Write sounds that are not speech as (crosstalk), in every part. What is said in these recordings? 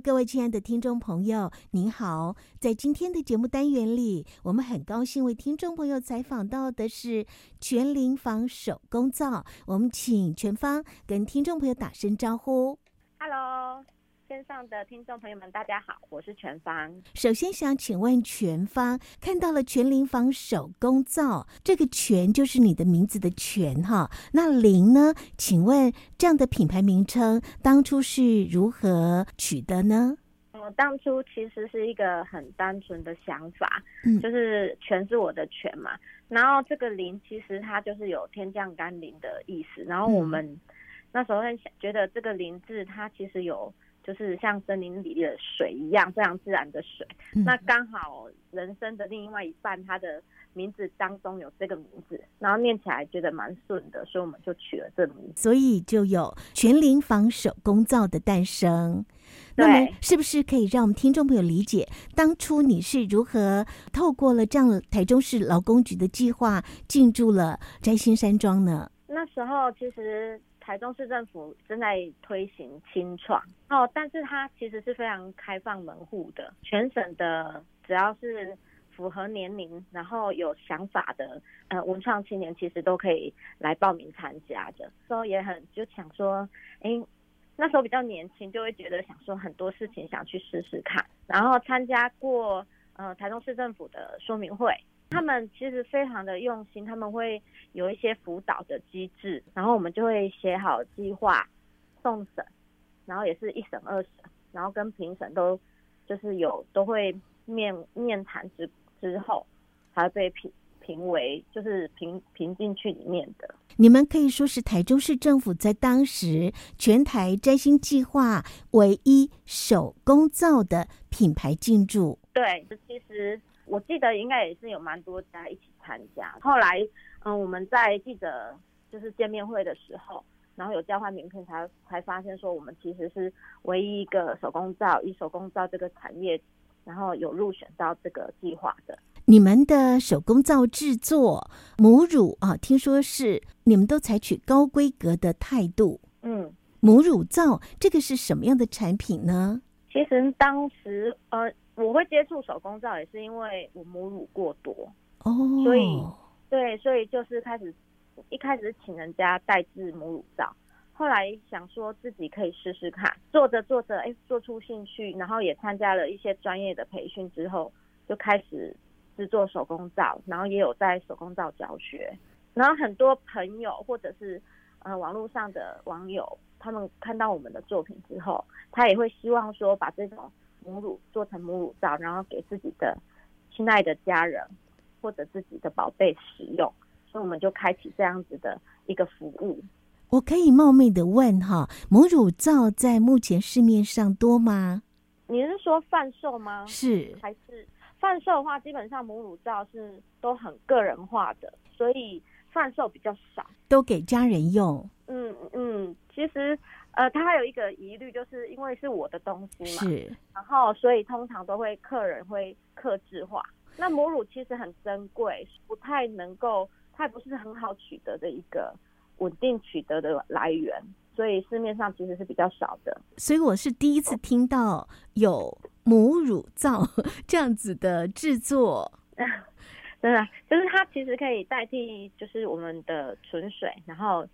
各位亲爱的听众朋友，您好。在今天的节目单元里，我们很高兴为听众朋友采访到的是全龄房手工皂。我们请全芳跟听众朋友打声招呼。Hello。线上的听众朋友们，大家好，我是全芳。首先想请问全芳，看到了全林房手工皂，这个“全”就是你的名字的“全”哈。那“林”呢？请问这样的品牌名称当初是如何取得呢？我，当初其实是一个很单纯的想法，嗯，就是“全”是我的“全”嘛。然后这个“林”其实它就是有天降甘霖的意思。然后我们那时候会想，觉得这个“林”字它其实有。就是像森林里的水一样，非常自然的水。嗯、那刚好人生的另外一半，他的名字当中有这个名字，然后念起来觉得蛮顺的，所以我们就取了这个名字。所以就有全林房手工皂的诞生。那么是不是可以让我们听众朋友理解，当初你是如何透过了这样台中市劳工局的计划进驻了摘星山庄呢？那时候其实。台中市政府正在推行青创哦，但是它其实是非常开放门户的，全省的只要是符合年龄，然后有想法的呃文创青年，其实都可以来报名参加的。所以也很就想说，哎，那时候比较年轻，就会觉得想说很多事情想去试试看，然后参加过呃台中市政府的说明会。他们其实非常的用心，他们会有一些辅导的机制，然后我们就会写好计划送审，然后也是一审二审，然后跟评审都就是有都会面面谈之之后，才会被评评为就是评评进去里面的。你们可以说是台中市政府在当时全台摘星计划唯一手工造的品牌进驻。对，其实。我记得应该也是有蛮多家一起参加。后来，嗯，我们在记者就是见面会的时候，然后有交换名片才，才才发现说我们其实是唯一一个手工皂以手工皂这个产业，然后有入选到这个计划的。你们的手工皂制作母乳啊，听说是你们都采取高规格的态度。嗯，母乳皂这个是什么样的产品呢？其实当时呃。我会接触手工皂也是因为我母乳过多哦，oh. 所以对，所以就是开始一开始请人家代制母乳皂，后来想说自己可以试试看，做着做着，哎，做出兴趣，然后也参加了一些专业的培训之后，就开始制作手工皂，然后也有在手工皂教学，然后很多朋友或者是呃网络上的网友，他们看到我们的作品之后，他也会希望说把这种。母乳做成母乳皂，然后给自己的亲爱的家人或者自己的宝贝使用，所以我们就开启这样子的一个服务。我可以冒昧的问哈，母乳皂在目前市面上多吗？你是说贩售吗？是，还是贩售的话，基本上母乳皂是都很个人化的，所以贩售比较少，都给家人用。嗯嗯，其实。呃，他还有一个疑虑，就是因为是我的东西嘛，是，然后所以通常都会客人会克制化。那母乳其实很珍贵，不太能够，它也不是很好取得的一个稳定取得的来源，所以市面上其实是比较少的。所以我是第一次听到有母乳皂 (laughs) 这样子的制作，(laughs) 真的，就是它其实可以代替，就是我们的纯水，然后。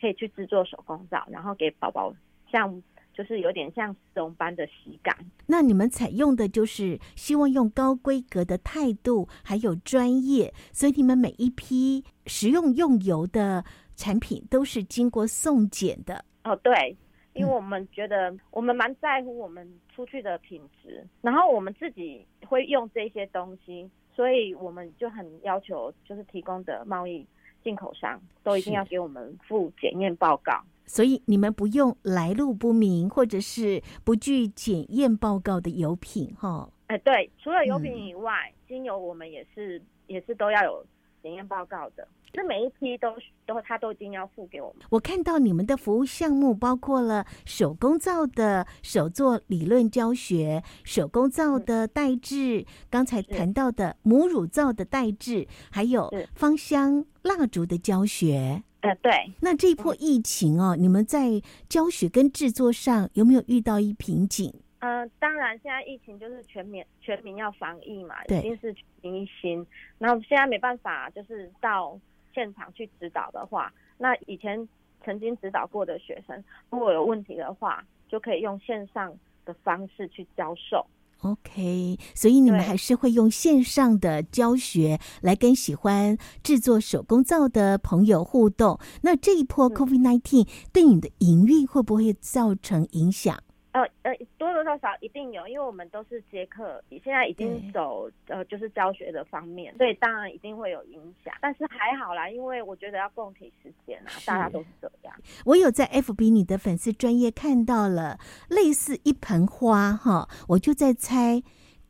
可以去制作手工皂，然后给宝宝像就是有点像丝绒般的洗感。那你们采用的就是希望用高规格的态度，还有专业，所以你们每一批食用用油的产品都是经过送检的。哦，对，因为我们觉得我们蛮在乎我们出去的品质，嗯、然后我们自己会用这些东西，所以我们就很要求就是提供的贸易。进口商都一定要给我们附检验报告，所以你们不用来路不明或者是不具检验报告的油品，哈。哎，对，除了油品以外，嗯、精油我们也是也是都要有检验报告的。这每一批都都他都已经要付给我们。我看到你们的服务项目包括了手工皂的手作理论教学，手工皂的代制，刚才谈到的母乳皂的代制，还有芳香蜡烛的教学。呃，对。那这一波疫情哦，你们在教学跟制作上有没有遇到一瓶颈？呃，当然，现在疫情就是全民全民要防疫嘛，对，一定是全民一心。然后现在没办法，就是到现场去指导的话，那以前曾经指导过的学生，如果有问题的话，就可以用线上的方式去教授。OK，所以你们还是会用线上的教学来跟喜欢制作手工皂的朋友互动。那这一波 COVID-19 对你的营运会不会造成影响？呃呃，多多少少一定有，因为我们都是接客，现在已经走呃就是教学的方面，所以当然一定会有影响。但是还好啦，因为我觉得要共体时间啊，大家都是这样。我有在 FB 你的粉丝专业看到了类似一盆花哈，我就在猜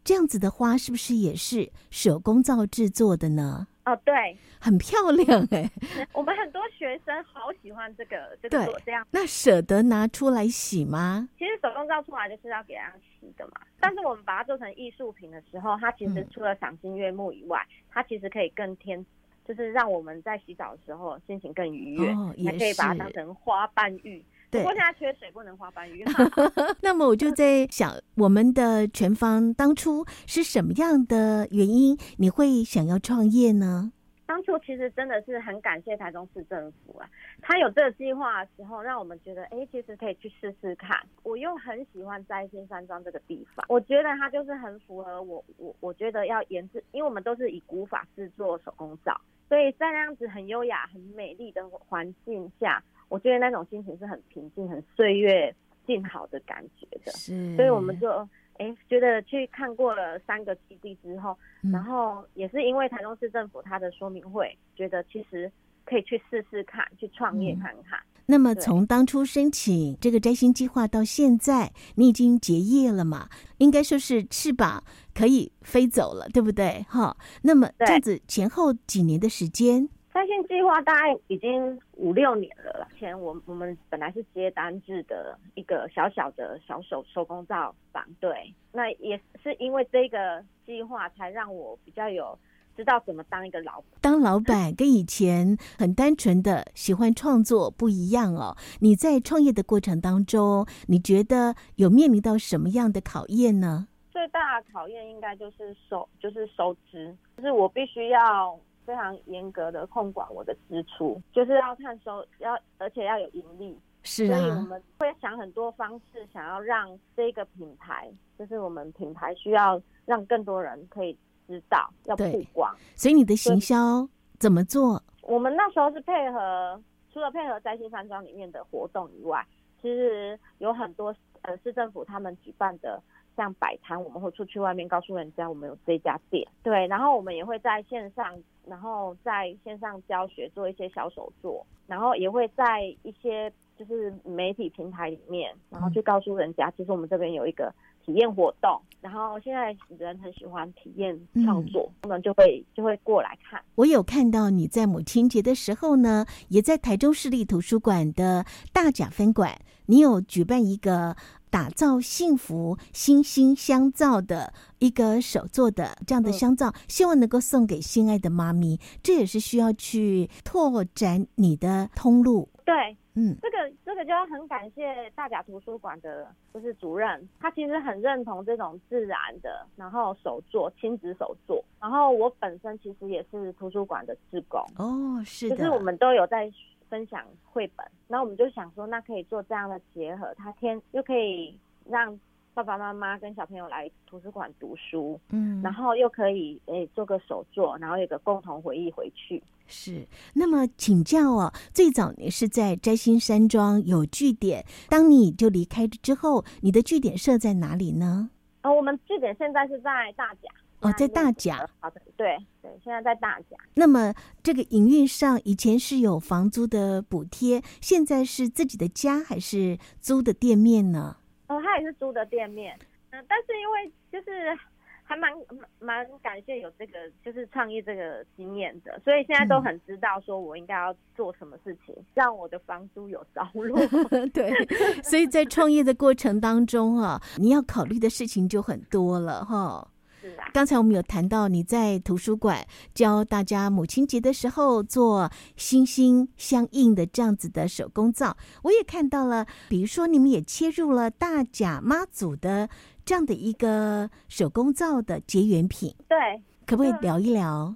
这样子的花是不是也是手工皂制作的呢？哦，对，很漂亮哎、欸。(laughs) 我们很多学生好喜欢这个这个做这样，那舍得拿出来洗吗？其实手工皂出来就是要给它洗的嘛。但是我们把它做成艺术品的时候，它其实除了赏心悦目以外，嗯、它其实可以更添，就是让我们在洗澡的时候心情更愉悦，哦、也还可以把它当成花瓣浴。对，不过现在缺水，不能花瓣浴。(laughs) (laughs) 那么我就在想，我们的全芳当初是什么样的原因，你会想要创业呢？当初其实真的是很感谢台中市政府啊，他有这个计划的时候，让我们觉得，哎、欸，其实可以去试试看。我又很喜欢摘星山庄这个地方，我觉得它就是很符合我，我我觉得要研制，因为我们都是以古法制作手工皂，所以在那样子很优雅、很美丽的环境下。我觉得那种心情是很平静、很岁月静好的感觉的，是，所以我们就哎、欸、觉得去看过了三个基地之后，嗯、然后也是因为台中市政府他的说明会，觉得其实可以去试试看，去创业看看。嗯、那么从当初申请这个摘星计划到现在，你已经结业了嘛？应该说是翅膀可以飞走了，对不对？哈，那么这样子前后几年的时间。摘星计划大概已经五六年了。前我我们本来是接单制的一个小小的小手手工皂坊，对，那也是因为这个计划才让我比较有知道怎么当一个老板。当老板跟以前很单纯的喜欢创作不一样哦。你在创业的过程当中，你觉得有面临到什么样的考验呢？最大的考验应该就是收，就是收支，就是我必须要。非常严格的控管我的支出，就是要看收，要而且要有盈利。是啊，所以我们会想很多方式，想要让这个品牌，就是我们品牌需要让更多人可以知道，要曝光。所以你的行销怎么做？我们那时候是配合，除了配合摘星山庄里面的活动以外，其实有很多呃市政府他们举办的。像摆摊，我们会出去外面告诉人家我们有这家店，对，然后我们也会在线上，然后在线上教学做一些小手作，然后也会在一些就是媒体平台里面，然后去告诉人家，其实我们这边有一个体验活动，然后现在人很喜欢体验创作，他们就会就会过来看。我有看到你在母亲节的时候呢，也在台中市立图书馆的大甲分馆，你有举办一个。打造幸福心心相照的一个手做的这样的香皂，希望能够送给心爱的妈咪。这也是需要去拓展你的通路。对，嗯，这个这个就要很感谢大甲图书馆的，就是主任，他其实很认同这种自然的，然后手做亲子手做。然后我本身其实也是图书馆的志工哦，是的，就是我们都有在。分享绘本，然后我们就想说，那可以做这样的结合，他天又可以让爸爸妈妈跟小朋友来图书馆读书，嗯，然后又可以诶、欸、做个手作，然后有个共同回忆回去。是，那么请教哦，最早你是在摘星山庄有据点，当你就离开之后，你的据点设在哪里呢？呃，我们据点现在是在大甲。哦，在大甲。好的，对对，现在在大甲。那么这个营运上，以前是有房租的补贴，现在是自己的家还是租的店面呢？哦，他也是租的店面。嗯、呃，但是因为就是还蛮蛮感谢有这个就是创业这个经验的，所以现在都很知道说我应该要做什么事情，嗯、让我的房租有着落。(laughs) (laughs) 对，所以在创业的过程当中啊，你要考虑的事情就很多了哈。刚才我们有谈到你在图书馆教大家母亲节的时候做心心相印的这样子的手工皂，我也看到了，比如说你们也切入了大甲妈祖的这样的一个手工皂的结缘品，对，可不可以聊一聊？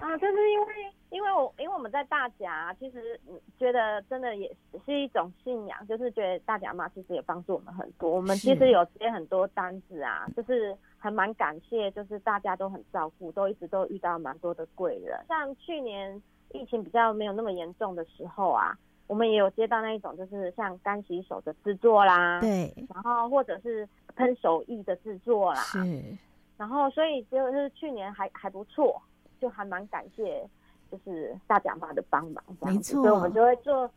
啊，就是因为。因为我因为我们在大甲，其实觉得真的也是一种信仰，就是觉得大甲妈其实也帮助我们很多。我们其实有接很多单子啊，就是还蛮感谢，就是大家都很照顾，都一直都遇到蛮多的贵人。像去年疫情比较没有那么严重的时候啊，我们也有接到那一种，就是像干洗手的制作啦，对，然后或者是喷手艺的制作啦，是，然后所以就是去年还还不错，就还蛮感谢。就是大甲妈的帮忙，没错，所以我们就会做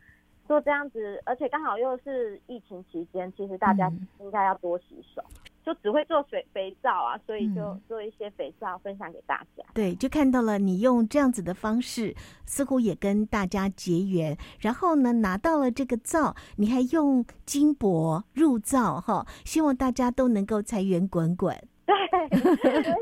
做这样子，而且刚好又是疫情期间，其实大家应该要多洗手，嗯、就只会做水肥皂啊，所以就做一些肥皂分享给大家。对，就看到了你用这样子的方式，似乎也跟大家结缘，然后呢，拿到了这个皂，你还用金箔入皂哈，希望大家都能够财源滚滚。对，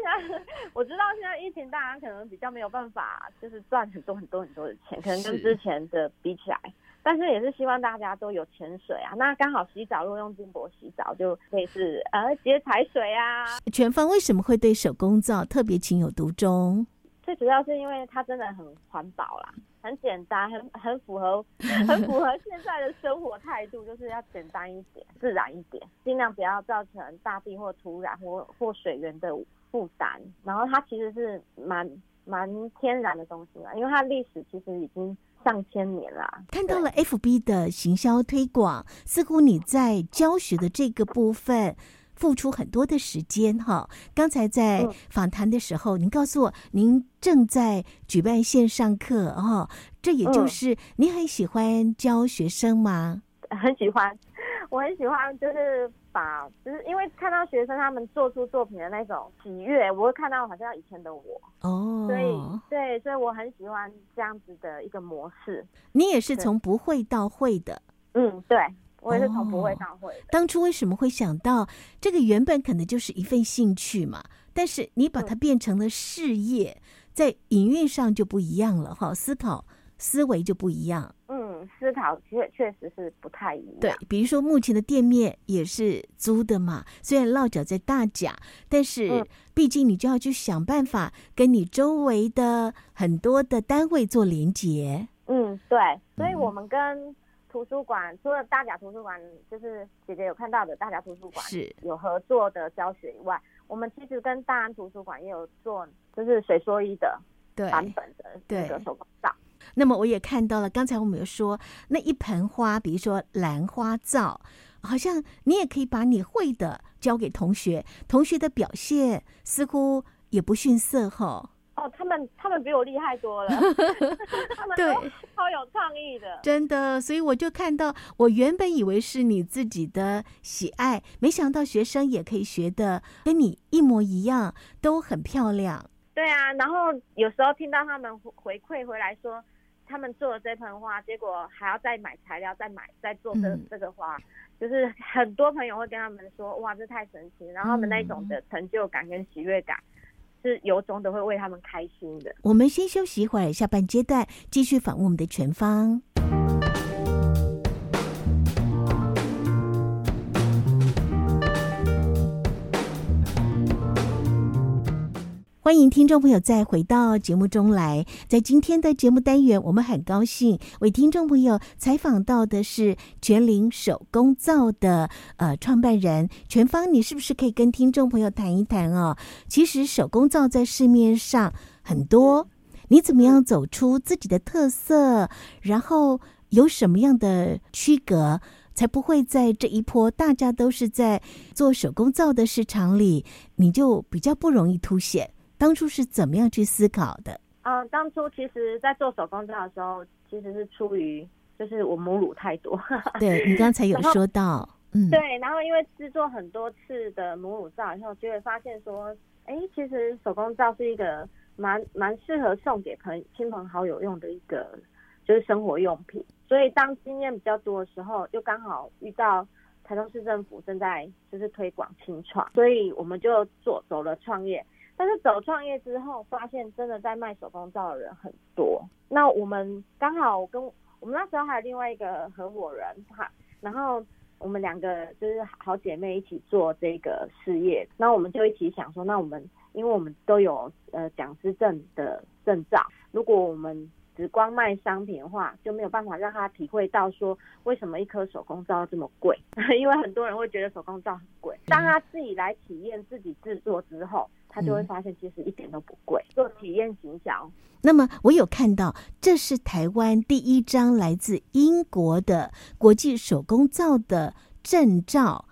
我知道现在疫情，大家可能比较没有办法，就是赚很多很多很多的钱，可能跟之前的比起来，但是也是希望大家都有钱水啊。那刚好洗澡，如果用金箔洗澡，就可以是呃节财水啊。全方为什么会对手工皂特别情有独钟？最主要是因为它真的很环保啦。很简单，很很符合，(laughs) 很符合现在的生活态度，就是要简单一点，自然一点，尽量不要造成大地或土壤或或水源的负担。然后它其实是蛮蛮天然的东西啦，因为它历史其实已经上千年啦。看到了 FB 的行销推广，似乎你在教学的这个部分。付出很多的时间哈。刚才在访谈的时候，您告诉我您正在举办线上课哦，这也就是您很喜欢教学生吗？很喜欢，(laughs) 我很喜欢，就是把，就是因为看到学生他们做出作品的那种喜悦，我会看到好像以前的我哦，所以对，所以我很喜欢这样子的一个模式。你也是从不会到会的，嗯，对。我也是从不会到会的。哦，当初为什么会想到这个？原本可能就是一份兴趣嘛，但是你把它变成了事业，嗯、在营运上就不一样了哈，思考思维就不一样。嗯，思考确确实是不太一样。对，比如说目前的店面也是租的嘛，虽然落脚在大甲，但是毕竟你就要去想办法跟你周围的很多的单位做连接。嗯，对，所以我们跟。图书馆除了大甲图书馆，就是姐姐有看到的大甲图书馆是有合作的教学以外，我们其实跟大安图书馆也有做，就是水说一的版本的这个手工皂。那么我也看到了，刚才我们有说那一盆花，比如说兰花皂，好像你也可以把你会的教给同学，同学的表现似乎也不逊色哈。哦，他们他们比我厉害多了，(laughs) (laughs) 他们对超有创意的，真的。所以我就看到，我原本以为是你自己的喜爱，没想到学生也可以学的跟你一模一样，都很漂亮。对啊，然后有时候听到他们回馈回来说，他们做了这盆花，结果还要再买材料，再买再做这这个花，嗯，就是很多朋友会跟他们说，哇，这太神奇，然后他们那种的成就感跟喜悦感。是由衷的会为他们开心的。我们先休息一会儿，下半阶段继续访问我们的全方。欢迎听众朋友再回到节目中来。在今天的节目单元，我们很高兴为听众朋友采访到的是全龄手工皂的呃创办人全芳。你是不是可以跟听众朋友谈一谈哦？其实手工皂在市面上很多，你怎么样走出自己的特色？然后有什么样的区隔，才不会在这一波大家都是在做手工皂的市场里，你就比较不容易凸显？当初是怎么样去思考的？嗯、呃，当初其实，在做手工皂的时候，其实是出于就是我母乳太多。(laughs) 对，你刚才有说到，(laughs) 嗯，对，然后因为制作很多次的母乳皂以后，就会发现说，哎，其实手工皂是一个蛮蛮适合送给朋亲朋好友用的一个就是生活用品。所以当经验比较多的时候，又刚好遇到台中市政府正在就是推广清创，所以我们就做走了创业。但是走创业之后，发现真的在卖手工皂的人很多。那我们刚好跟我们那时候还有另外一个合伙人，哈，然后我们两个就是好姐妹一起做这个事业。那我们就一起想说，那我们因为我们都有呃讲师证的证照，如果我们只光卖商品的话，就没有办法让他体会到说为什么一颗手工皂这么贵。(laughs) 因为很多人会觉得手工皂很贵，当他自己来体验自己制作之后。他就会发现，其实一点都不贵。做体验行销。那么，我有看到，这是台湾第一张来自英国的国际手工皂的证照。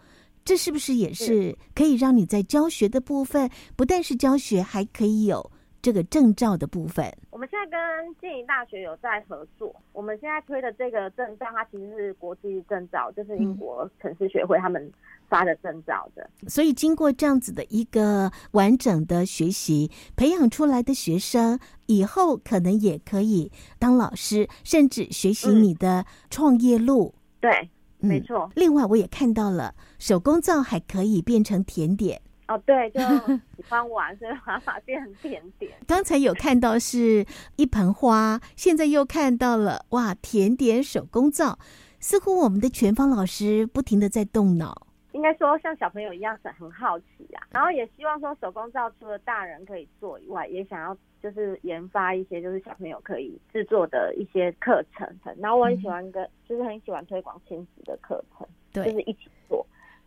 这是不是也是可以让你在教学的部分，不但是教学，还可以有这个证照的部分？我们现在跟静宜大学有在合作。我们现在推的这个证照，它其实是国际证照，就是英国城市学会他们。发的证照的，所以经过这样子的一个完整的学习，培养出来的学生以后可能也可以当老师，甚至学习你的创业路。嗯、对，没错、嗯。另外，我也看到了手工皂还可以变成甜点。哦，对，就 (laughs) 喜欢玩，所以把它变成甜点。刚才有看到是一盆花，现在又看到了哇，甜点手工皂，似乎我们的全芳老师不停的在动脑。应该说，像小朋友一样是很好奇啊，然后也希望说手工皂除了大人可以做以外，也想要就是研发一些就是小朋友可以制作的一些课程。然后我很喜欢跟，就是很喜欢推广亲子的课程，对，就是一起做。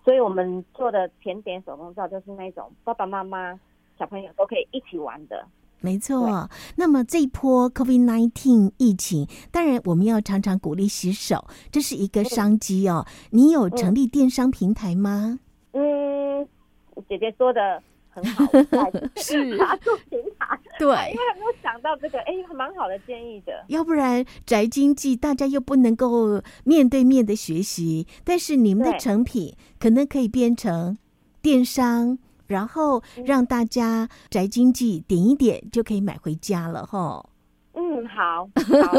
所以我们做的甜点手工皂就是那种爸爸妈妈、小朋友都可以一起玩的。没错，那么这一波 COVID-19 疫情，当然我们要常常鼓励洗手，这是一个商机哦。你有成立电商平台吗？嗯，姐姐说的很好，(laughs) 是茶树平台，对，(laughs) 因为还没有想到这个，哎，蛮好的建议的。要不然宅经济，大家又不能够面对面的学习，但是你们的成品可能可以变成电商。然后让大家宅经济点一点就可以买回家了哈。嗯，好，(laughs) 好，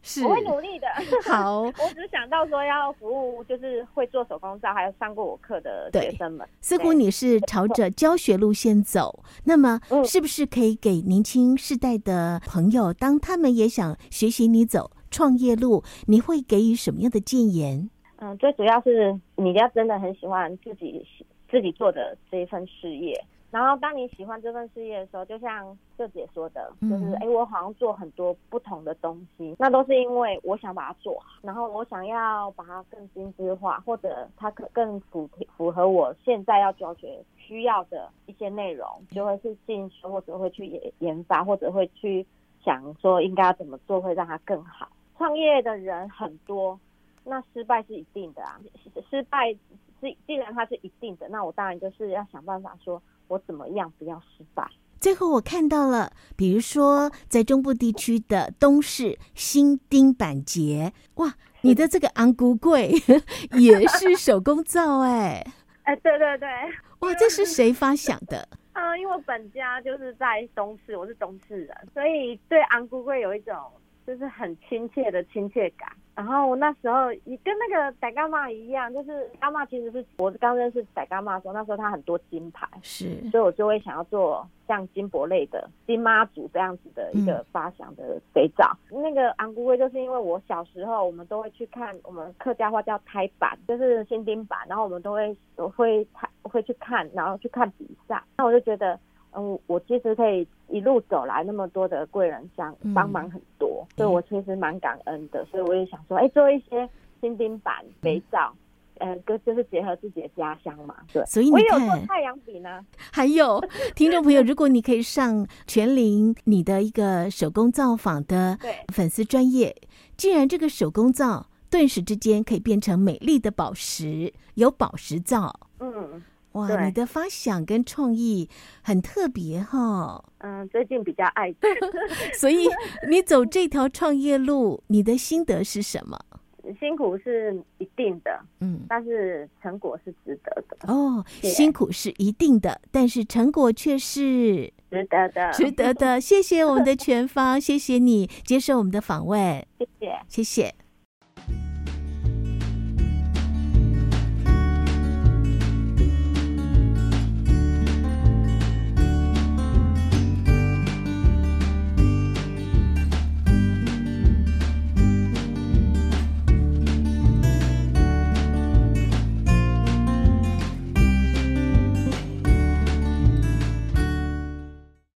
是，我会努力的。好，(laughs) 我只是想到说要服务，就是会做手工皂，还有上过我课的学生们。似乎你是朝着教学路线走，那么是不是可以给年轻世代的朋友，当他们也想学习你走创业路，你会给予什么样的建言？嗯，最主要是你要真的很喜欢自己。自己做的这一份事业，然后当你喜欢这份事业的时候，就像这姐说的，就是哎，我好像做很多不同的东西，那都是因为我想把它做好，然后我想要把它更精致化，或者它可更符符合我现在要教学需要的一些内容，就会去进修，或者会去研研发，或者会去想说应该要怎么做会让它更好。创业的人很多，那失败是一定的啊，失败。既既然它是一定的，那我当然就是要想办法，说我怎么样不要失败。最后我看到了，比如说在中部地区的东市新丁板节，哇，你的这个昂古柜 (laughs) 也是手工皂哎，(laughs) 哎，对对对，哇，这是谁发想的？嗯、(laughs) 呃，因为我本家就是在东市，我是东市人，所以对昂古柜有一种就是很亲切的亲切感。然后我那时候也跟那个傣干妈一样，就是干妈其实是我刚认识傣干妈的时候，那时候她很多金牌，是，所以我就会想要做像金箔类的金妈祖这样子的一个发祥的肥皂。嗯、那个红龟粿就是因为我小时候我们都会去看，我们客家话叫胎板，就是新丁板，然后我们都会我会会去看，然后去看比赛，那我就觉得。嗯，我其实可以一路走来，那么多的贵人相帮忙很多，嗯、所以我其实蛮感恩的。所以我也想说，哎，做一些新丁版肥皂，嗯、呃，跟就是结合自己的家乡嘛。对，所以你看，我有做太阳饼呢。(laughs) 还有听众朋友，如果你可以上全林你的一个手工造坊的粉丝专业，既然这个手工皂顿时之间可以变成美丽的宝石，有宝石皂，嗯。哇，你的发想跟创意很特别哈、哦。嗯，最近比较爱吃，(laughs) 所以你走这条创业路，你的心得是什么？辛苦是一定的，嗯，但是成果是值得的。哦，辛苦是一定的，但是成果却是值得的，值得的。谢谢我们的全方，谢谢你接受我们的访问，谢谢。谢谢。